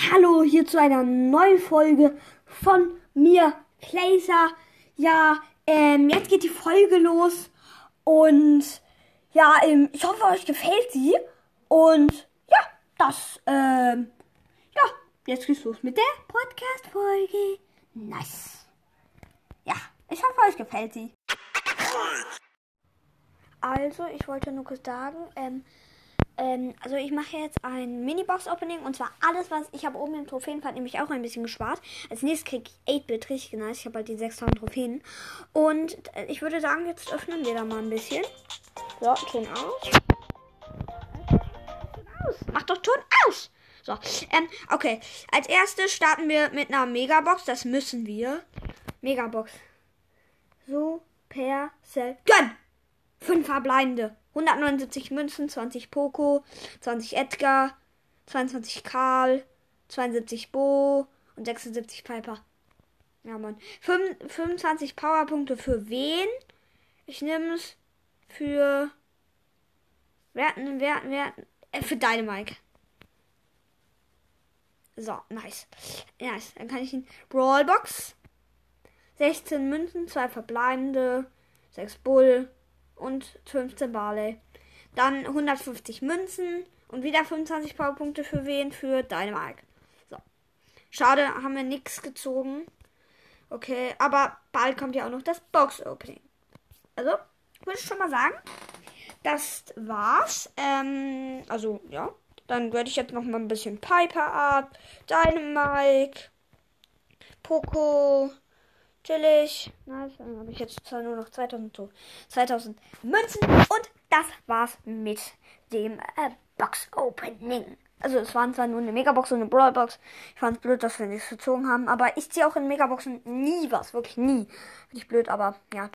Hallo, hier zu einer neuen Folge von mir, Placer. Ja, ähm, jetzt geht die Folge los und ja, ähm, ich hoffe, euch gefällt sie. Und ja, das, ähm, ja, jetzt geht's los mit der Podcast-Folge. Nice. Ja, ich hoffe, euch gefällt sie. Also, ich wollte nur kurz sagen, ähm, ähm, also ich mache jetzt ein Mini-Box-Opening und zwar alles, was ich habe oben im Trophäenpfad nämlich auch ein bisschen gespart. Als nächstes kriege ich 8-Bit, richtig nice. Ich habe halt die 6000 Trophäen. Und äh, ich würde sagen, jetzt öffnen wir da mal ein bisschen. So, Ton aus. Mach doch Ton aus! So, ähm, okay. Als erstes starten wir mit einer Megabox. Das müssen wir. Megabox. Supercell. Gönn! Fünf verbleibende. 179 Münzen, 20 Poco, 20 Edgar, 22 Karl, 72 Bo und 76 Piper. Ja, Mann. 25 Powerpunkte für wen? Ich nehme es für. Werten, werten, werten. Äh, für Dynamike. So, nice. Nice. Dann kann ich ihn. Brawlbox. 16 Münzen, 2 verbleibende, 6 Bull, und 15 Barley. Dann 150 Münzen und wieder 25 Powerpunkte für wen? Für Dynamite. So. Schade, haben wir nichts gezogen. Okay, aber bald kommt ja auch noch das Box-Opening. Also, würde ich schon mal sagen, das war's. Ähm, also, ja. Dann werde ich jetzt noch mal ein bisschen Piper ab, Dynamite, Poco, chillig. Nice. Dann habe ich jetzt zwar nur noch 2000, 2000 Münzen. Und das war's mit dem äh, Box Opening. Also es waren zwar nur eine Megabox und eine Brawlbox. Ich fand es blöd, dass wir nichts gezogen haben. Aber ich ziehe auch in Megaboxen nie was. Wirklich nie. Finde ich blöd, aber ja.